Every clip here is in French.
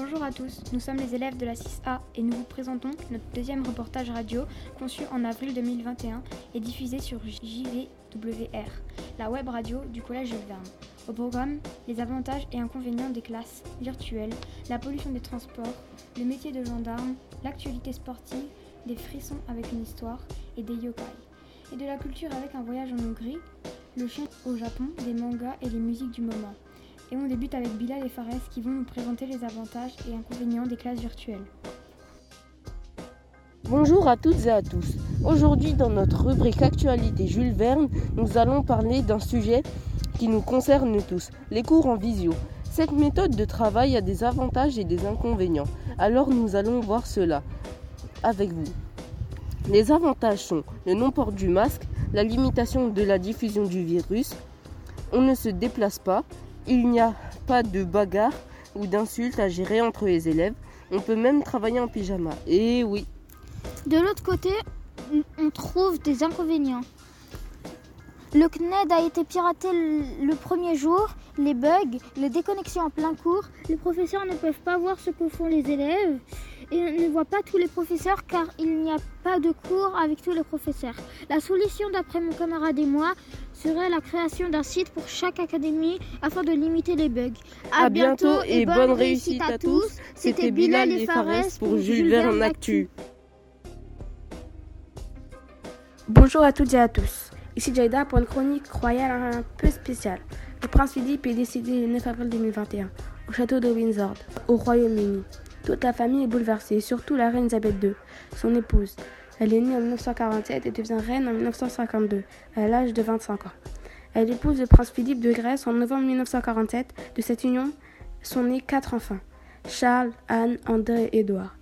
Bonjour à tous, nous sommes les élèves de la 6A et nous vous présentons notre deuxième reportage radio conçu en avril 2021 et diffusé sur JVWR, la web radio du Collège Jules Verne. Au programme, les avantages et inconvénients des classes virtuelles, la pollution des transports, le métier de gendarme, l'actualité sportive, des frissons avec une histoire et des yokai. Et de la culture avec un voyage en Hongrie, le chien au Japon, des mangas et les musiques du moment. Et on débute avec Bilal et Fares qui vont nous présenter les avantages et inconvénients des classes virtuelles. Bonjour à toutes et à tous. Aujourd'hui, dans notre rubrique Actualité Jules Verne, nous allons parler d'un sujet qui nous concerne tous, les cours en visio. Cette méthode de travail a des avantages et des inconvénients. Alors nous allons voir cela avec vous. Les avantages sont le non-port du masque, la limitation de la diffusion du virus, on ne se déplace pas, il n'y a pas de bagarre ou d'insultes à gérer entre les élèves. On peut même travailler en pyjama. Et oui. De l'autre côté, on trouve des inconvénients. Le CNED a été piraté le premier jour, les bugs, les déconnexions en plein cours, les professeurs ne peuvent pas voir ce que font les élèves et ne voient pas tous les professeurs car il n'y a pas de cours avec tous les professeurs. La solution d'après mon camarade et moi serait la création d'un site pour chaque académie afin de limiter les bugs. A, bientôt et bonne réussite à tous. C'était Bilal et Fares pour Jules Verne Actu. Bonjour à toutes et à tous. Ici Jaida pour une chronique royale un peu spéciale. Le prince Philippe est décédé le 9 avril 2021 au château de Windsor, au Royaume-Uni. Toute la famille est bouleversée, surtout la reine Elisabeth II, son épouse. Elle est née en 1947 et devient reine en 1952, à l'âge de 25 ans. Elle épouse le prince Philippe de Grèce en novembre 1947. De cette union sont nés quatre enfants Charles, Anne, André et Édouard.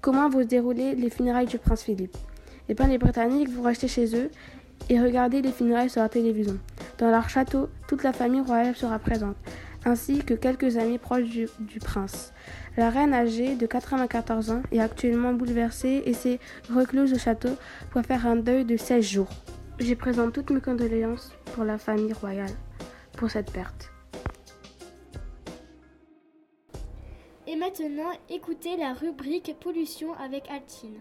Comment vont se dérouler les funérailles du prince Philippe? Eh les Britanniques vont rester chez eux et regarder les funérailles sur la télévision. Dans leur château, toute la famille royale sera présente, ainsi que quelques amis proches du, du prince. La reine âgée de 94 ans est actuellement bouleversée et s'est recluse au château pour faire un deuil de 16 jours. Je présente toutes mes condoléances pour la famille royale pour cette perte. Et maintenant, écoutez la rubrique pollution avec Altine.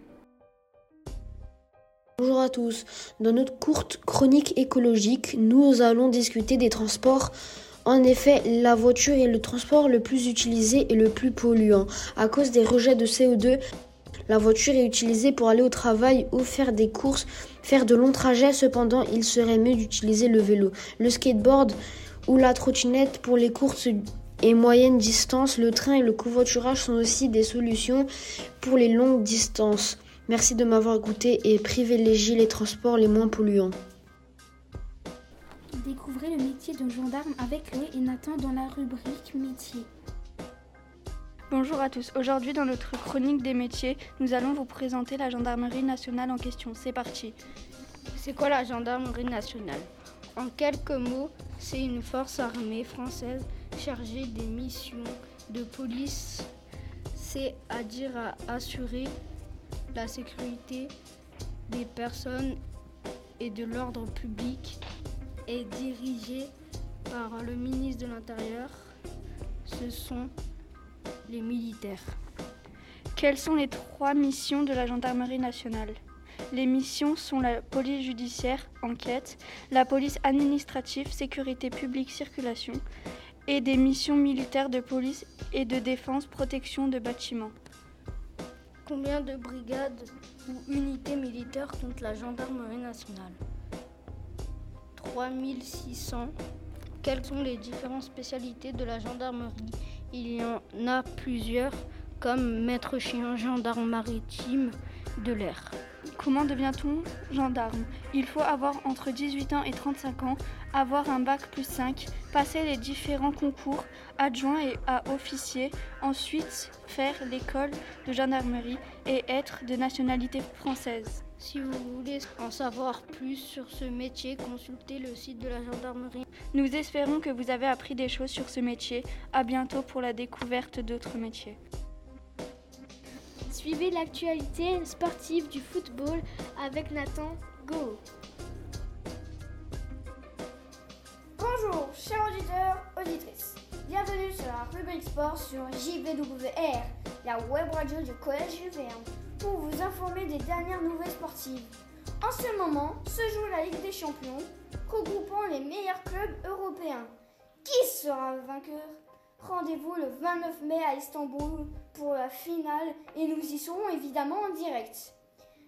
Bonjour à tous. Dans notre courte chronique écologique, nous allons discuter des transports en effet, la voiture est le transport le plus utilisé et le plus polluant. À cause des rejets de CO2, la voiture est utilisée pour aller au travail ou faire des courses, faire de longs trajets. Cependant, il serait mieux d'utiliser le vélo, le skateboard ou la trottinette pour les courses et moyennes distances. Le train et le covoiturage sont aussi des solutions pour les longues distances. Merci de m'avoir écouté et privilégiez les transports les moins polluants. Découvrez le métier de gendarme avec Chloé et Nathan dans la rubrique métier. Bonjour à tous. Aujourd'hui, dans notre chronique des métiers, nous allons vous présenter la gendarmerie nationale en question. C'est parti. C'est quoi la gendarmerie nationale? En quelques mots, c'est une force armée française chargée des missions de police, c'est-à-dire à assurer la sécurité des personnes et de l'ordre public est dirigée par le ministre de l'Intérieur. Ce sont les militaires. Quelles sont les trois missions de la gendarmerie nationale? Les missions sont la police judiciaire, enquête, la police administrative, sécurité publique, circulation, et des missions militaires de police et de défense, protection de bâtiments. Combien de brigades ou unités militaires compte la gendarmerie nationale? 3600. Quelles sont les différentes spécialités de la gendarmerie? Il y en a plusieurs, comme maître chien, gendarme maritime de l'air. Comment devient-on gendarme? Il faut avoir entre 18 ans et 35 ans, avoir un bac plus 5, passer les différents concours adjoint et à officier, ensuite faire l'école de gendarmerie et être de nationalité française. Si vous voulez en savoir plus sur ce métier, consultez le site de la gendarmerie. Nous espérons que vous avez appris des choses sur ce métier. À bientôt pour la découverte d'autres métiers. Suivez l'actualité sportive du football avec Nathan Go. Bonjour, chers auditeurs, auditrices. Bienvenue sur la rubrique sport sur JVWR, la web radio du Collège Jules Verne, pour vous informer des dernières nouvelles sportives. En ce moment se joue la Ligue des Champions, regroupant les meilleurs clubs européens. Qui sera vainqueur? Rendez-vous le 29 mai à Istanbul pour la finale et nous y serons évidemment en direct.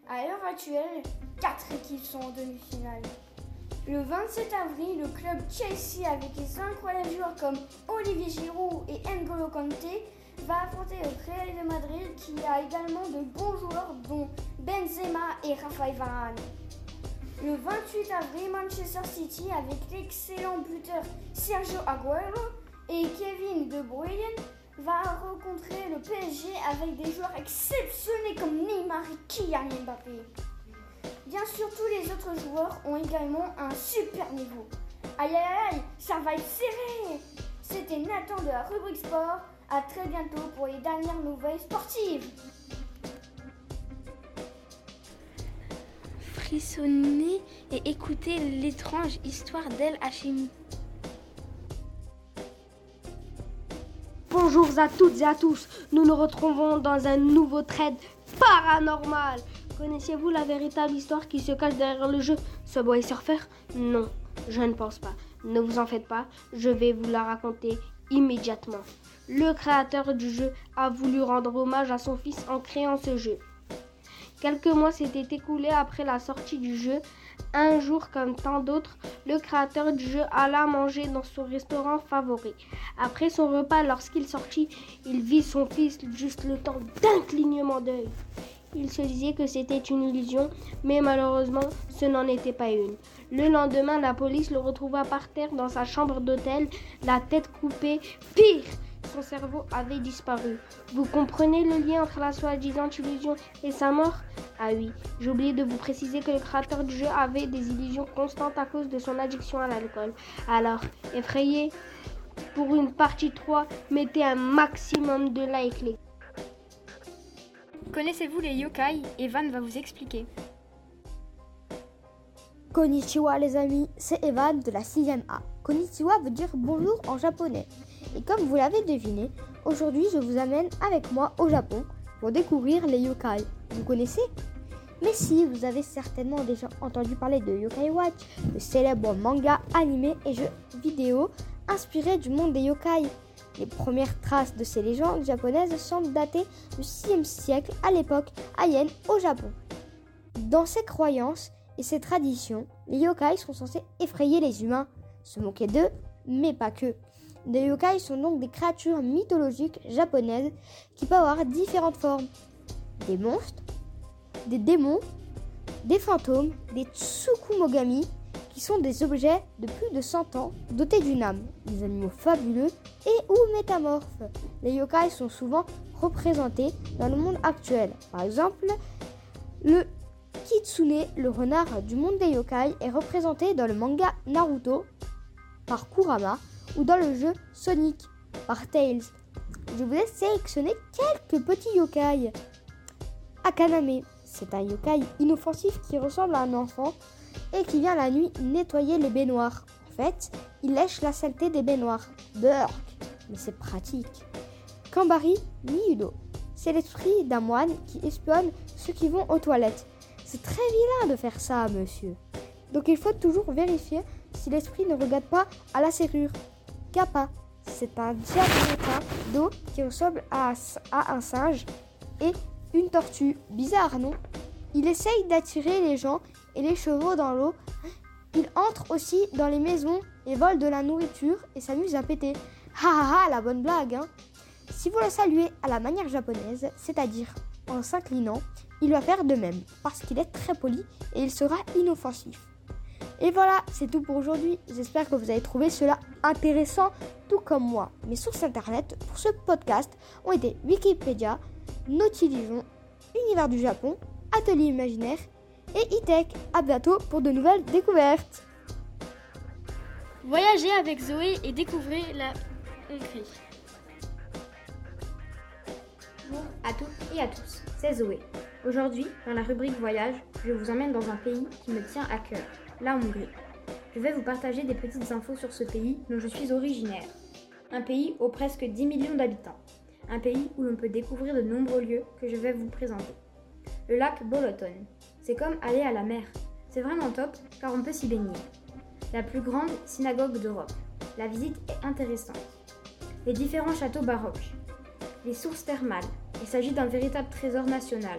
À l'heure actuelle, 4 équipes sont en demi-finale. Le 27 avril, le club Chelsea, avec des incroyables joueurs comme Olivier Giroud et N'Golo Kanté, va affronter le Real de Madrid qui a également de bons joueurs dont Benzema et Rafael Varane. Le 28 avril, Manchester City, avec l'excellent buteur Sergio Aguero et Kevin De Bruyne, va rencontrer le PSG avec des joueurs exceptionnels comme Neymar et Kylian Mbappé. Bien sûr, tous les autres joueurs ont également un super niveau. Aïe aïe aïe, ça va être serré C'était Nathan de la rubrique sport. À très bientôt pour les dernières nouvelles sportives. Frissonnez et écoutez l'étrange histoire d'El Hachimi. Bonjour à toutes et à tous, nous nous retrouvons dans un nouveau trade paranormal. Connaissez-vous la véritable histoire qui se cache derrière le jeu Subway Surfer? Non, je ne pense pas. Ne vous en faites pas, je vais vous la raconter immédiatement. Le créateur du jeu a voulu rendre hommage à son fils en créant ce jeu. Quelques mois s'étaient écoulés après la sortie du jeu. Un jour, comme tant d'autres, le créateur du jeu alla manger dans son restaurant favori. Après son repas, lorsqu'il sortit, il vit son fils juste le temps d'un clignement d'œil. Il se disait que c'était une illusion, mais malheureusement, ce n'en était pas une. Le lendemain, la police le retrouva par terre dans sa chambre d'hôtel, la tête coupée. Pire, son cerveau avait disparu. Vous comprenez le lien entre la soi-disant illusion et sa mort? Ah oui, j'ai oublié de vous préciser que le créateur du jeu avait des illusions constantes à cause de son addiction à l'alcool. Alors, effrayé pour une partie 3, mettez un maximum de likes. Connaissez-vous les yokai? Evan va vous expliquer. Konnichiwa les amis, c'est Evan de la 6ème A. Konnichiwa veut dire bonjour en japonais. Et comme vous l'avez deviné, aujourd'hui je vous amène avec moi au Japon pour découvrir les yokai. Vous connaissez? Mais si, vous avez certainement déjà entendu parler de Yokai Watch, le célèbre manga, animé et jeu vidéo inspiré du monde des yokai. Les premières traces de ces légendes japonaises semblent dater du 6e siècle à l'époque Heian au Japon. Dans ces croyances et ces traditions, les yokai sont censés effrayer les humains, se moquer d'eux, mais pas que. Les yokai sont donc des créatures mythologiques japonaises qui peuvent avoir différentes formes. Des monstres, des démons, des fantômes, des tsukumogami, qui sont des objets de plus de 100 ans dotés d'une âme, des animaux fabuleux et ou métamorphes. Les yokai sont souvent représentés dans le monde actuel. Par exemple, le Kitsune, le renard du monde des yokai, est représenté dans le manga Naruto par Kurama ou dans le jeu Sonic par Tails. Je vous ai sélectionné quelques petits yokai. Akaname, c'est un yokai inoffensif qui ressemble à un enfant et qui vient la nuit nettoyer les baignoires. En fait, il lèche la saleté des baignoires. Burk, mais c'est pratique. Kambari Miyudo, c'est l'esprit d'un moine qui espionne ceux qui vont aux toilettes. C'est très vilain de faire ça, monsieur. Donc il faut toujours vérifier si l'esprit ne regarde pas à la serrure. Kappa, c'est un diablota d'eau qui ressemble à, à un singe et une tortue. Bizarre, non? Il essaye d'attirer les gens et les chevaux dans l'eau. Il entre aussi dans les maisons et vole de la nourriture et s'amuse à péter. Ha ha ha, la bonne blague, hein Si vous le saluez à la manière japonaise, c'est-à-dire en s'inclinant, il va faire de même, parce qu'il est très poli et il sera inoffensif. Et voilà, c'est tout pour aujourd'hui. J'espère que vous avez trouvé cela intéressant, tout comme moi. Mes sources internet pour ce podcast ont été Wikipédia, Nautilision, Univers du Japon, Atelier Imaginaire et e-tech. À bientôt pour de nouvelles découvertes. Voyagez avec Zoé et découvrez la Hongrie. Bonjour à toutes et à tous, c'est Zoé. Aujourd'hui, dans la rubrique Voyage, je vous emmène dans un pays qui me tient à cœur, la Hongrie. Je vais vous partager des petites infos sur ce pays dont je suis originaire. un pays aux presque 10 millions d'habitants, un pays où l'on peut découvrir de nombreux lieux que je vais vous présenter. Le lac Boloton, c'est comme aller à la mer. C'est vraiment top car on peut s'y baigner. La plus grande synagogue d'Europe. La visite est intéressante. Les différents châteaux baroques. Les sources thermales. Il s'agit d'un véritable trésor national.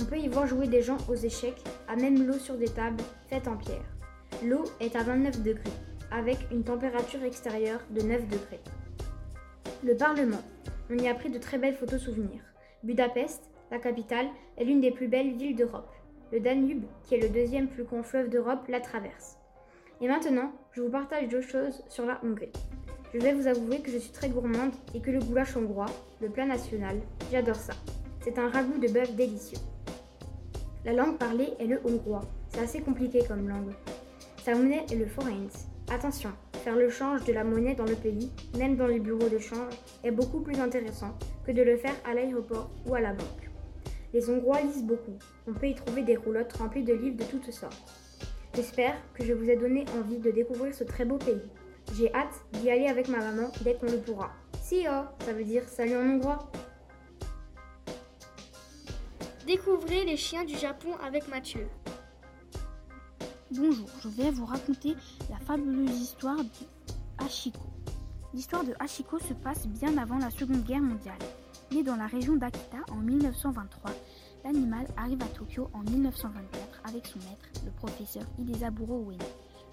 On peut y voir jouer des gens aux échecs, à même l'eau sur des tables faites en pierre. L'eau est à 29 degrés, avec une température extérieure de 9 degrés. Le Parlement. On y a pris de très belles photos souvenirs. Budapest, la capitale, est l'une des plus belles villes d'Europe. Le Danube, qui est le deuxième plus grand fleuve d'Europe, la traverse. Et maintenant, je vous partage deux choses sur la Hongrie. Je vais vous avouer que je suis très gourmande et que le goulash hongrois, le plat national, j'adore ça. C'est un ragoût de bœuf délicieux. La langue parlée est le hongrois. C'est assez compliqué comme langue. Sa monnaie est le forint. Attention, faire le change de la monnaie dans le pays, même dans les bureaux de change, est beaucoup plus intéressant que de le faire à l'aéroport ou à la banque. Les Hongrois lisent beaucoup. On peut y trouver des roulottes remplies de livres de toutes sortes. J'espère que je vous ai donné envie de découvrir ce très beau pays. J'ai hâte d'y aller avec ma maman dès qu'on le pourra. Si oh, ça veut dire salut en hongrois. Découvrez les chiens du Japon avec Mathieu. Bonjour, je vais vous raconter la fabuleuse histoire de Hachiko. L'histoire de Hachiko se passe bien avant la Seconde Guerre mondiale. Né dans la région d'Akita en 1923, l'animal arrive à Tokyo en 1924 avec son maître, le professeur Hidezaburo Ueno.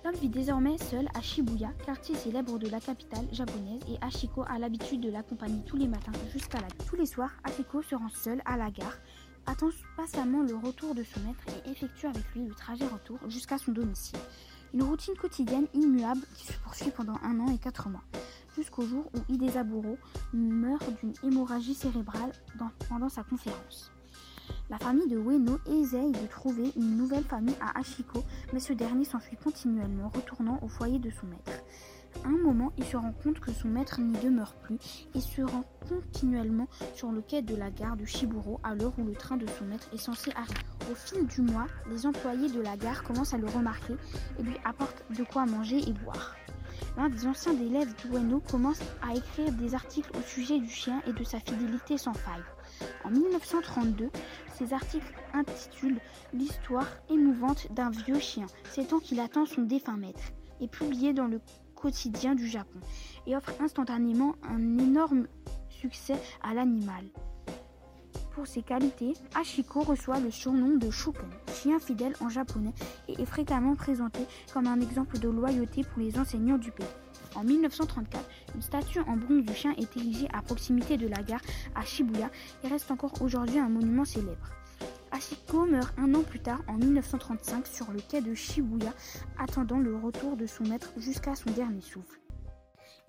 L'homme vit désormais seul à Shibuya, quartier célèbre de la capitale japonaise, et Hachiko a l'habitude de l'accompagner tous les matins jusqu'à la. Tous les soirs, Hachiko se rend seul à la gare, attend patiemment le retour de son maître et effectue avec lui le trajet retour jusqu'à son domicile. Une routine quotidienne immuable qui se poursuit pendant un an et quatre mois, jusqu'au jour où Hidezaburo meurt d'une hémorragie cérébrale pendant sa conférence. La famille de Ueno essaye de trouver une nouvelle famille à Ashiko, mais ce dernier s'enfuit continuellement, retournant au foyer de son maître. Un moment, il se rend compte que son maître n'y demeure plus et se rend continuellement sur le quai de la gare de Shiburo à l'heure où le train de son maître est censé arriver. Au fil du mois, les employés de la gare commencent à le remarquer et lui apportent de quoi manger et boire. L'un des anciens élèves d'Ueno commence à écrire des articles au sujet du chien et de sa fidélité sans faille. En 1932, ces articles intitulent L'histoire émouvante d'un vieux chien, c'est qu'il attend son défunt maître, et publié dans le quotidien du Japon, et offre instantanément un énorme succès à l'animal. Pour ses qualités, Ashiko reçoit le surnom de Shuken, chien fidèle en japonais, et est fréquemment présenté comme un exemple de loyauté pour les enseignants du pays. En 1934, une statue en bronze du chien est érigée à proximité de la gare à Shibuya et reste encore aujourd'hui un monument célèbre. Ashiko meurt un an plus tard, en 1935, sur le quai de Shibuya, attendant le retour de son maître jusqu'à son dernier souffle.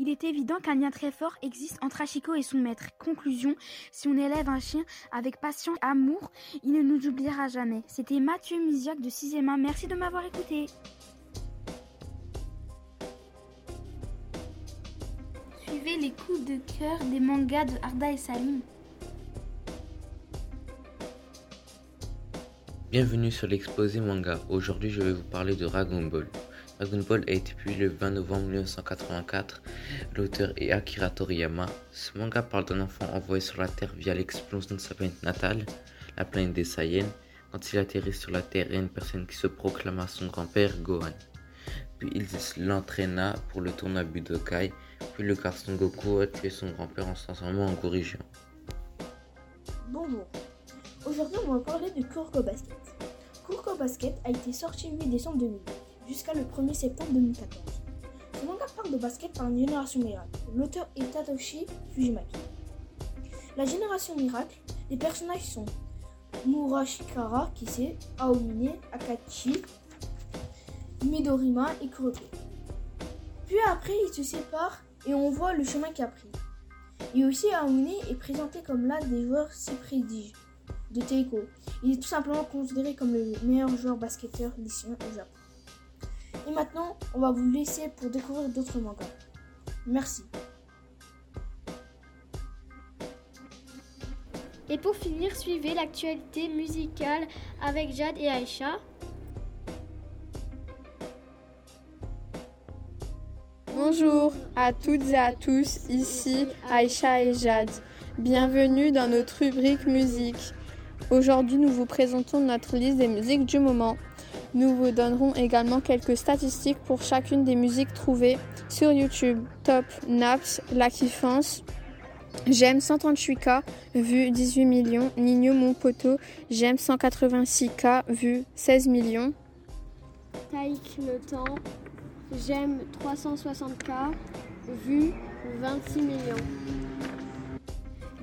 Il est évident qu'un lien très fort existe entre Ashiko et son maître. Conclusion, si on élève un chien avec patience et amour, il ne nous oubliera jamais. C'était Mathieu Misiac de 6 Merci de m'avoir écouté. Suivez les coups de cœur des mangas de Arda et Salim. Bienvenue sur l'exposé manga. Aujourd'hui, je vais vous parler de Dragon Ball. Dragon Ball a été publié le 20 novembre 1984. L'auteur est Akira Toriyama. Ce manga parle d'un enfant envoyé sur la Terre via l'explosion de sa planète natale, la planète des Saiyans. Quand il atterrit sur la Terre, il y a une personne qui se proclama son grand-père Gohan. Puis il l'entraîna pour le tournoi Budokai. Puis le garçon Goku a tué son grand-père en se transformant en Gorigien. Bonjour. Aujourd'hui, on va parler de Kurko Basket. Kurko Basket a été sorti le 8 décembre 2000 jusqu'à le 1er septembre 2014. Ce manga parle de basket par une génération miracle. L'auteur est Tatoshi Fujimaki. La génération miracle, les personnages sont Murashikara, Kise, Aomine, Akachi, Midorima et Kuroke. Puis après, ils se séparent et on voit le chemin qu'il a pris. Et aussi, Aomine est présenté comme l'un des joueurs si prodiges de Teiko. Il est tout simplement considéré comme le meilleur joueur basketteur lycéen au Japon. Et maintenant, on va vous laisser pour découvrir d'autres mangas. Merci. Et pour finir, suivez l'actualité musicale avec Jade et Aïcha. Bonjour à toutes et à tous, ici Aïcha et Jade. Bienvenue dans notre rubrique musique. Aujourd'hui, nous vous présentons notre liste des musiques du moment. Nous vous donnerons également quelques statistiques pour chacune des musiques trouvées sur YouTube. Top, Naps, La Kiffance, J'aime 138K, vu 18 millions. Nino Mon Poteau, j'aime 186K, vu 16 millions. Taïk Le Temps, j'aime 360K, vu 26 millions.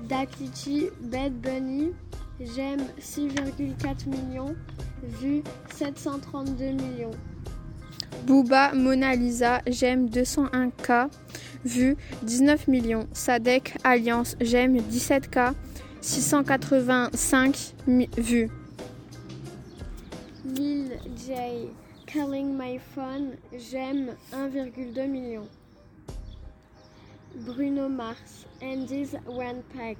Dakichi Bad Bunny, j'aime 6,4 millions, vu 732 millions. Booba Mona Lisa, j'aime 201K, vu 19 millions. Sadek Alliance, j'aime 17K, 685 vues. Lil J, Calling My Phone, j'aime 1,2 million. Bruno Mars, Andy's One Pack,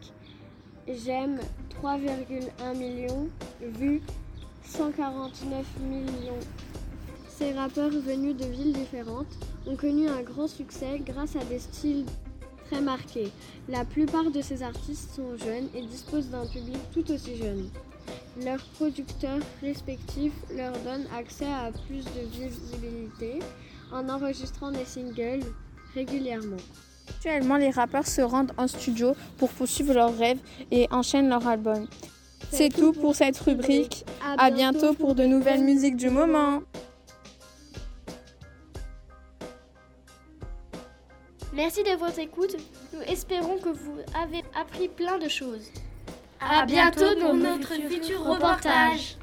j'aime 3,1 millions, vu 149 millions. Ces rappeurs venus de villes différentes ont connu un grand succès grâce à des styles très marqués. La plupart de ces artistes sont jeunes et disposent d'un public tout aussi jeune. Leurs producteurs respectifs leur donnent accès à plus de visibilité en enregistrant des singles régulièrement. Actuellement, les rappeurs se rendent en studio pour poursuivre leurs rêves et enchaînent leur album. C'est tout pour cette rubrique. À bientôt pour de nouvelles musiques du moment. Merci de votre écoute. Nous espérons que vous avez appris plein de choses. À bientôt dans notre futur reportage.